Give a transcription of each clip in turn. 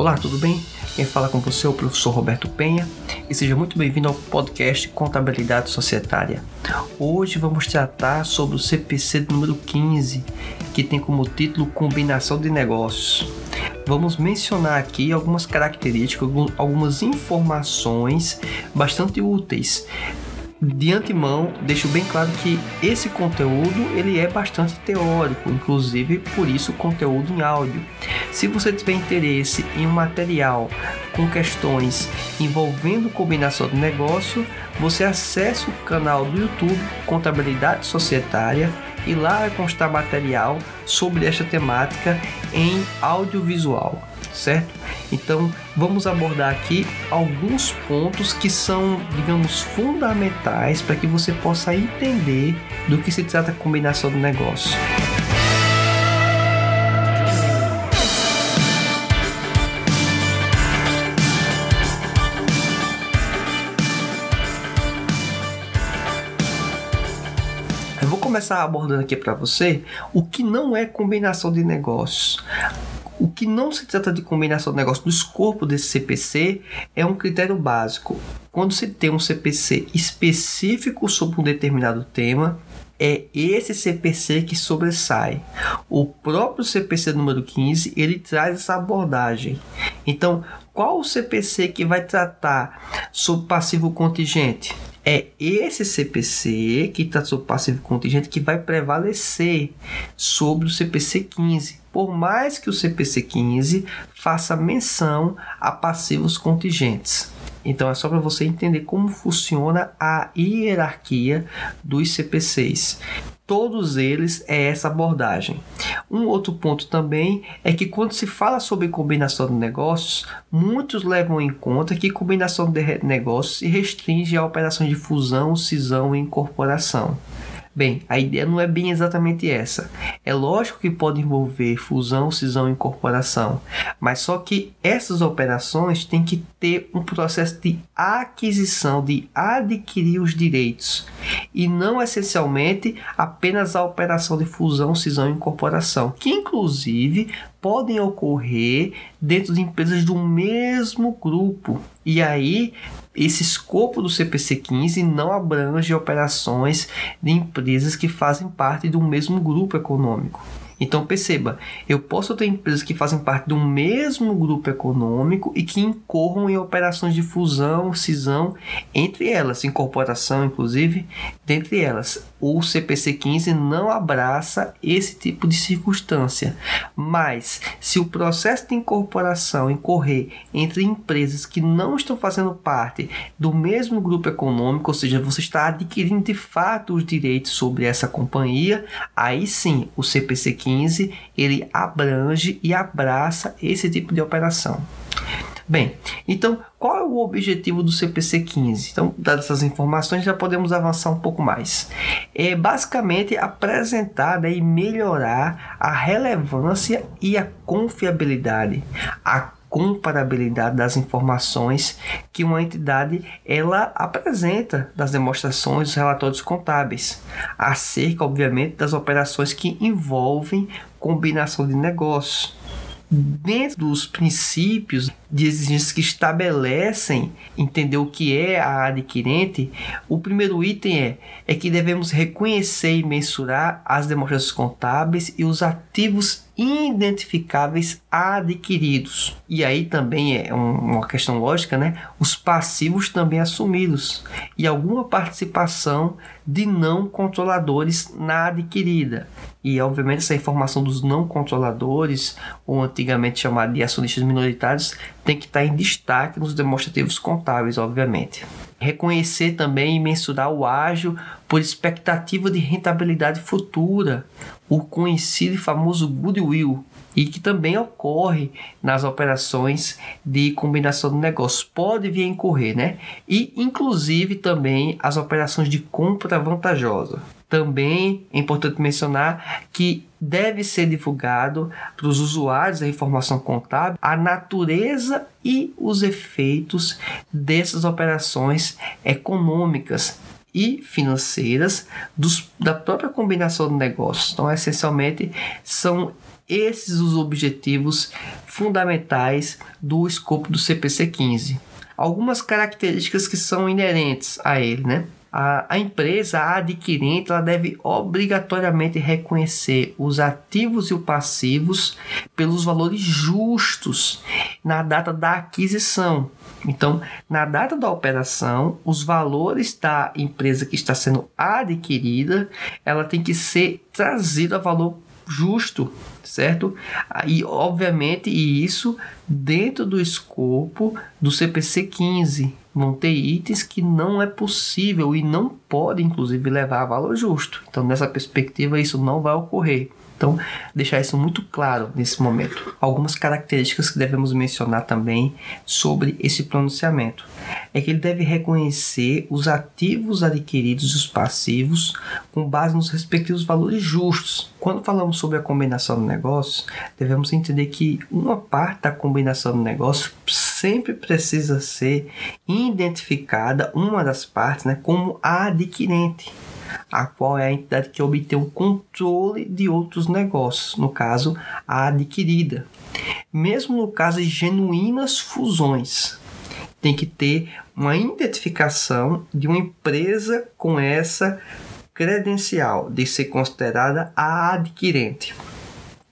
Olá, tudo bem? Quem fala com você é o professor Roberto Penha e seja muito bem-vindo ao podcast Contabilidade Societária. Hoje vamos tratar sobre o CPC número 15, que tem como título Combinação de Negócios. Vamos mencionar aqui algumas características, algumas informações bastante úteis de antemão deixo bem claro que esse conteúdo ele é bastante teórico, inclusive por isso conteúdo em áudio. Se você tiver interesse em um material com questões envolvendo combinação de negócio, você acessa o canal do YouTube Contabilidade Societária e lá vai constar material sobre esta temática em audiovisual certo? Então, vamos abordar aqui alguns pontos que são, digamos, fundamentais para que você possa entender do que se trata a combinação do negócio. Eu vou começar abordando aqui para você o que não é combinação de negócios. O que não se trata de combinação de negócio do escopo desse CPC é um critério básico. Quando se tem um CPC específico sobre um determinado tema, é esse CPC que sobressai. O próprio CPC número 15, ele traz essa abordagem. Então, qual o CPC que vai tratar sobre passivo contingente? É esse CPC que está sobre passivo contingente que vai prevalecer sobre o CPC 15, por mais que o CPC 15 faça menção a passivos contingentes. Então é só para você entender como funciona a hierarquia dos CPCs todos eles é essa abordagem. Um outro ponto também é que quando se fala sobre combinação de negócios, muitos levam em conta que combinação de negócios se restringe a operações de fusão, cisão e incorporação. Bem, a ideia não é bem exatamente essa. É lógico que pode envolver fusão, cisão e incorporação, mas só que essas operações têm que ter um processo de aquisição, de adquirir os direitos, e não essencialmente apenas a operação de fusão, cisão e incorporação, que inclusive podem ocorrer dentro de empresas do mesmo grupo. E aí, esse escopo do CPC 15 não abrange operações de empresas que fazem parte do mesmo grupo econômico. Então perceba, eu posso ter empresas que fazem parte do mesmo grupo econômico e que incorram em operações de fusão, cisão entre elas, incorporação inclusive, dentre elas. O CPC 15 não abraça esse tipo de circunstância. Mas se o processo de incorporação incorrer entre empresas que não estão fazendo parte do mesmo grupo econômico, ou seja, você está adquirindo de fato os direitos sobre essa companhia, aí sim o CPC 15 15 ele abrange e abraça esse tipo de operação. Bem, então qual é o objetivo do CPC 15? Então, dadas essas informações, já podemos avançar um pouco mais. É basicamente apresentar né, e melhorar a relevância e a confiabilidade, a comparabilidade das informações que uma entidade ela apresenta das demonstrações dos relatórios contábeis, acerca, obviamente, das operações que envolvem combinação de negócios. Dentro dos princípios de exigências que estabelecem entender o que é a adquirente, o primeiro item é, é que devemos reconhecer e mensurar as demonstrações contábeis e os ativos identificáveis adquiridos. E aí também é uma questão lógica, né? Os passivos também assumidos e alguma participação de não controladores na adquirida. E, obviamente, essa informação dos não controladores, ou antigamente chamado de acionistas minoritários, tem que estar em destaque nos demonstrativos contábeis, obviamente. Reconhecer também e mensurar o ágio por expectativa de rentabilidade futura, o conhecido e famoso goodwill, e que também ocorre nas operações de combinação de negócios. Pode vir a incorrer, né? E inclusive também as operações de compra vantajosa. Também é importante mencionar que deve ser divulgado para os usuários da informação contábil a natureza e os efeitos dessas operações econômicas e financeiras dos, da própria combinação de negócios. Então, essencialmente, são esses os objetivos fundamentais do escopo do CPC 15. Algumas características que são inerentes a ele, né? A, a, empresa, a adquirente, ela deve obrigatoriamente reconhecer os ativos e os passivos pelos valores justos na data da aquisição. Então, na data da operação, os valores da empresa que está sendo adquirida, ela tem que ser trazida a valor justo, certo? E obviamente isso dentro do escopo do CPC 15. Vão ter itens que não é possível e não pode, inclusive, levar a valor justo. Então, nessa perspectiva, isso não vai ocorrer. Então, deixar isso muito claro nesse momento. Algumas características que devemos mencionar também sobre esse pronunciamento é que ele deve reconhecer os ativos adquiridos e os passivos com base nos respectivos valores justos. Quando falamos sobre a combinação de negócios, devemos entender que uma parte da combinação do negócio sempre precisa ser identificada, uma das partes, né, como a adquirente a qual é a entidade que obtém o controle de outros negócios, no caso, a adquirida. Mesmo no caso de genuínas fusões, tem que ter uma identificação de uma empresa com essa credencial de ser considerada a adquirente.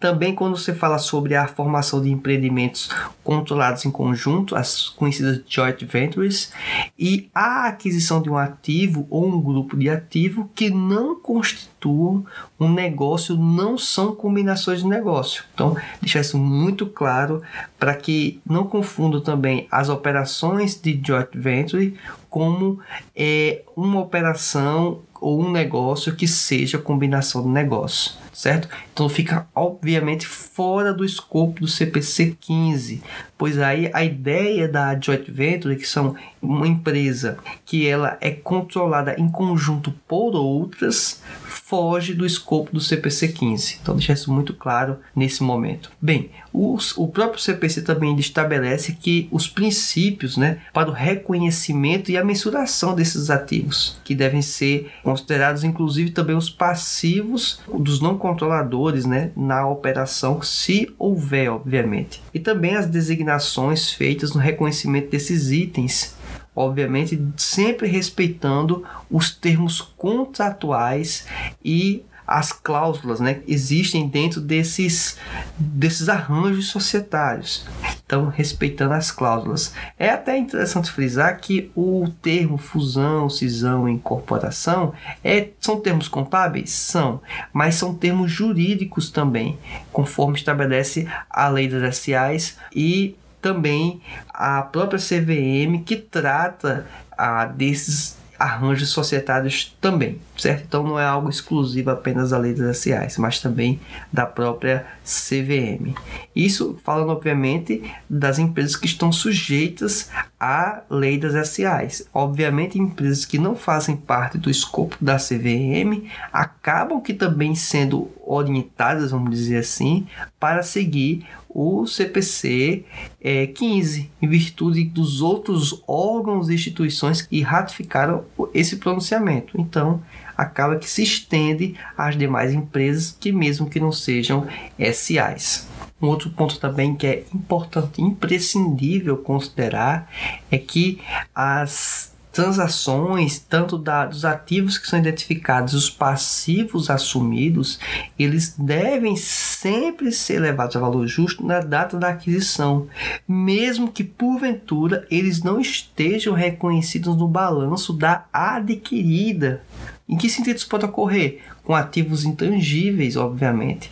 Também quando você fala sobre a formação de empreendimentos controlados em conjunto, as conhecidas joint ventures, e a aquisição de um ativo ou um grupo de ativo que não constituam um negócio, não são combinações de negócio. Então, deixar isso muito claro para que não confundam também as operações de joint venture como é, uma operação ou um negócio que seja combinação de negócio certo? Então fica obviamente fora do escopo do CPC 15, pois aí a ideia da joint venture, que são uma empresa que ela é controlada em conjunto por outras, foge do escopo do CPC 15. Então deixar isso muito claro nesse momento. Bem, os, o próprio CPC também estabelece que os princípios né, para o reconhecimento e a mensuração desses ativos, que devem ser considerados inclusive também os passivos dos não controladores né, na operação, se houver, obviamente. E também as designações feitas no reconhecimento desses itens obviamente sempre respeitando os termos contratuais e as cláusulas né, que existem dentro desses, desses arranjos societários. Então, respeitando as cláusulas. É até interessante frisar que o termo fusão, cisão e incorporação é, são termos contábeis? São, mas são termos jurídicos também, conforme estabelece a lei das SAs e também a própria CVM que trata ah, desses arranjos societários também, certo? Então não é algo exclusivo apenas da lei das SAs, mas também da própria CVM. Isso falando obviamente das empresas que estão sujeitas à lei das SAs. Obviamente empresas que não fazem parte do escopo da CVM acabam que também sendo orientadas, vamos dizer assim, para seguir o CPC é, 15, em virtude dos outros órgãos e instituições que ratificaram esse pronunciamento. Então, acaba que se estende às demais empresas que mesmo que não sejam SAs. Um outro ponto também que é importante, imprescindível considerar é que as transações, tanto da, dos ativos que são identificados, os passivos assumidos, eles devem sempre ser levados a valor justo na data da aquisição, mesmo que porventura eles não estejam reconhecidos no balanço da adquirida. Em que sentido isso pode ocorrer? Com ativos intangíveis, obviamente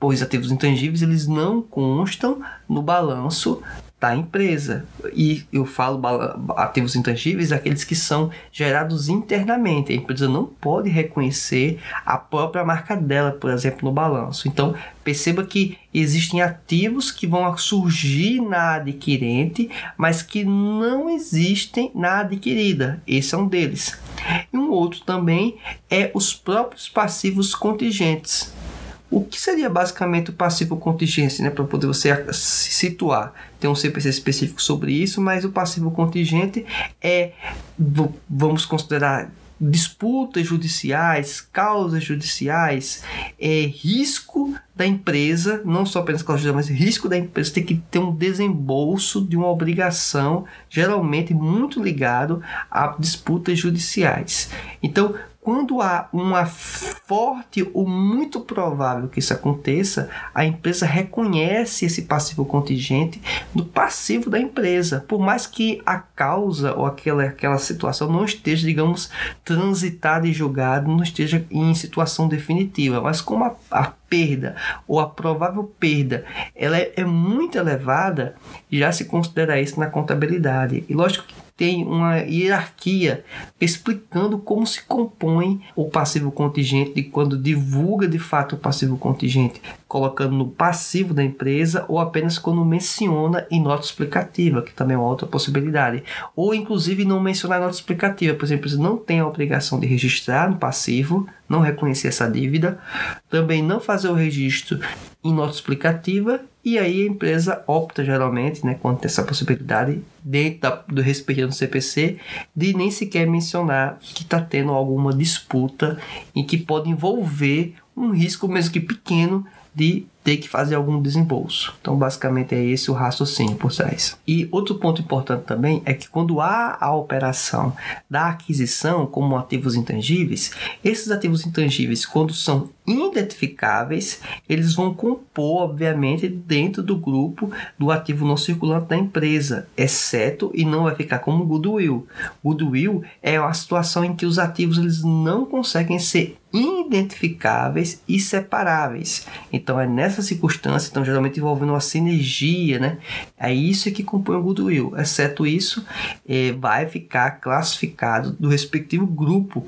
pois ativos intangíveis eles não constam no balanço da empresa. E eu falo ativos intangíveis, aqueles que são gerados internamente. A empresa não pode reconhecer a própria marca dela, por exemplo, no balanço. Então, perceba que existem ativos que vão surgir na adquirente, mas que não existem na adquirida. Esse é um deles. E um outro também é os próprios passivos contingentes. O que seria basicamente o passivo contingência, né, para poder você se situar? Tem um CPC específico sobre isso, mas o passivo contingente é, vamos considerar disputas judiciais, causas judiciais, é risco da empresa, não só apenas causa judicial, mas risco da empresa ter que ter um desembolso de uma obrigação, geralmente muito ligado a disputas judiciais. Então, quando há uma forte ou muito provável que isso aconteça, a empresa reconhece esse passivo contingente no passivo da empresa, por mais que a causa ou aquela, aquela situação não esteja, digamos, transitada e julgada, não esteja em situação definitiva, mas como a, a perda ou a provável perda ela é, é muito elevada, já se considera isso na contabilidade. E lógico que tem uma hierarquia explicando como se compõe o passivo contingente quando divulga de fato o passivo contingente, colocando no passivo da empresa ou apenas quando menciona em nota explicativa, que também é uma outra possibilidade. Ou inclusive não mencionar nota explicativa, por exemplo, não tem a obrigação de registrar no passivo, não reconhecer essa dívida, também não fazer o registro em nota explicativa e aí a empresa opta geralmente, né, quando tem essa possibilidade, dentro da, do respeito do CPC, de nem sequer mencionar que está tendo alguma disputa em que pode envolver um risco, mesmo que pequeno, de ter que fazer algum desembolso. Então, basicamente, é esse o raciocínio por trás. E outro ponto importante também é que quando há a operação da aquisição como ativos intangíveis, esses ativos intangíveis, quando são identificáveis, eles vão compor, obviamente, dentro do grupo do ativo não circulante da empresa, exceto e não vai ficar como goodwill. Goodwill é uma situação em que os ativos eles não conseguem ser identificáveis e separáveis. Então é nessa essa circunstância, então geralmente envolvendo uma sinergia, né? É isso que compõe o goodwill. Exceto isso, é, vai ficar classificado do respectivo grupo,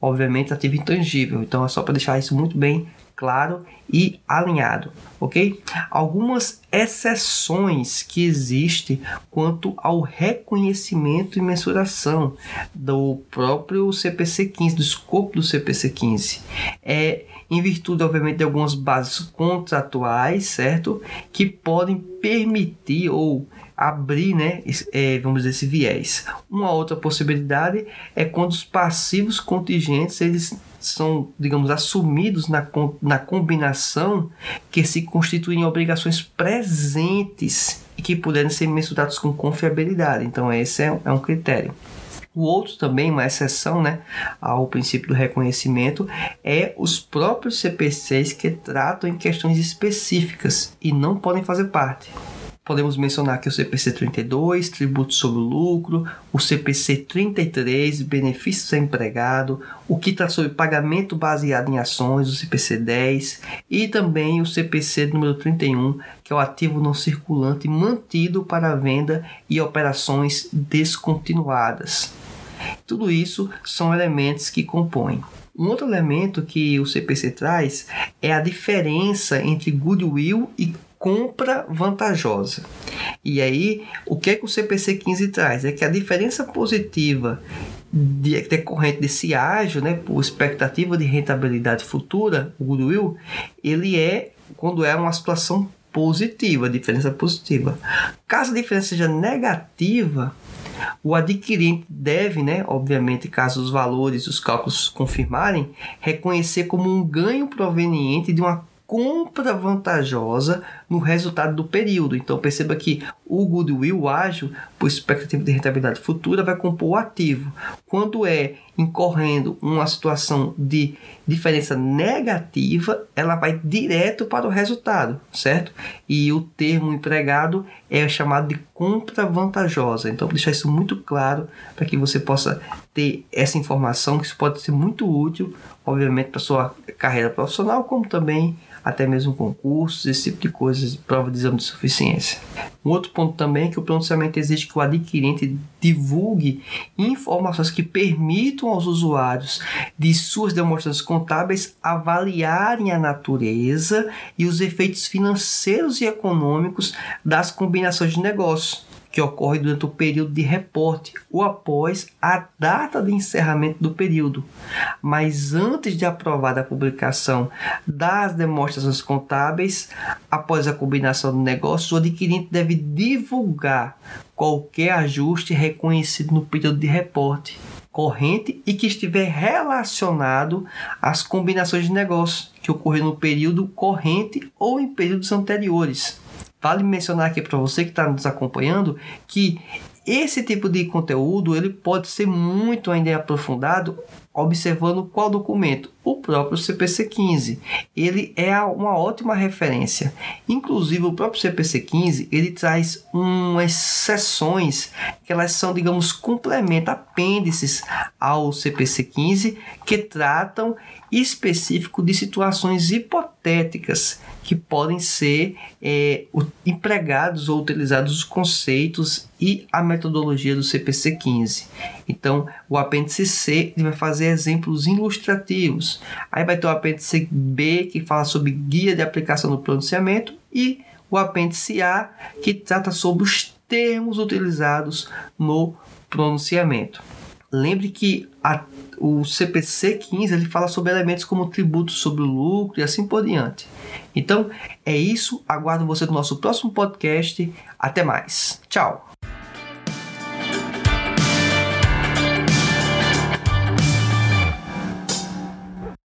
obviamente ativo intangível. Então é só para deixar isso muito bem claro e alinhado, ok? Algumas exceções que existem quanto ao reconhecimento e mensuração do próprio CPC 15, do escopo do CPC 15. É em virtude, obviamente, de algumas bases contratuais, certo? Que podem permitir ou abrir, né, é, vamos dizer, esse viés. Uma outra possibilidade é quando os passivos contingentes eles são, digamos, assumidos na, na combinação que se constituem obrigações presentes e que puderem ser mensurados com confiabilidade. Então, esse é, é um critério. O outro também, uma exceção né, ao princípio do reconhecimento, é os próprios CPCs que tratam em questões específicas e não podem fazer parte. Podemos mencionar aqui o CPC 32, tributo sobre o lucro, o CPC 33, benefícios a empregado, o que está sobre pagamento baseado em ações, o CPC 10, e também o CPC número 31, que é o ativo não circulante mantido para venda e operações descontinuadas. Tudo isso são elementos que compõem. Um outro elemento que o CPC traz é a diferença entre goodwill e compra vantajosa. E aí, o que é que o CPC 15 traz? É que a diferença positiva de, decorrente desse ágio, né, por expectativa de rentabilidade futura, o goodwill, ele é quando é uma situação positiva, diferença positiva. Caso a diferença seja negativa, o adquirente deve, né, obviamente, caso os valores, os cálculos confirmarem, reconhecer como um ganho proveniente de uma compra vantajosa no resultado do período. Então perceba que o goodwill ágil, por expectativa de rentabilidade futura, vai compor o ativo. Quando é incorrendo uma situação de diferença negativa, ela vai direto para o resultado, certo? E o termo empregado é chamado de compra vantajosa. Então, deixar isso muito claro para que você possa ter essa informação, que isso pode ser muito útil, obviamente, para sua carreira profissional, como também até mesmo concursos, esse tipo de prova de exame de suficiência. Um outro ponto também é que o pronunciamento exige que o adquirente divulgue informações que permitam aos usuários de suas demonstrações contábeis avaliarem a natureza e os efeitos financeiros e econômicos das combinações de negócios que ocorre durante o período de reporte ou após a data de encerramento do período. Mas antes de aprovada a publicação das demonstrações contábeis, após a combinação do negócio, o adquirente deve divulgar qualquer ajuste reconhecido no período de reporte corrente e que estiver relacionado às combinações de negócio que ocorreram no período corrente ou em períodos anteriores. Vale mencionar aqui para você que está nos acompanhando que esse tipo de conteúdo ele pode ser muito ainda aprofundado observando qual documento? O próprio CPC 15. Ele é uma ótima referência. Inclusive o próprio CPC 15, ele traz umas seções que elas são, digamos, complemento, apêndices ao CPC 15 que tratam específico de situações hipotéticas que podem ser é, empregados ou utilizados os conceitos e a metodologia do CPC 15. Então, o apêndice C vai fazer exemplos ilustrativos. Aí vai ter o apêndice B, que fala sobre guia de aplicação do pronunciamento, e o apêndice A, que trata sobre os termos utilizados no pronunciamento. Lembre que a, o CPC 15 ele fala sobre elementos como tributos sobre o lucro e assim por diante. Então é isso. Aguardo você no nosso próximo podcast. Até mais. Tchau.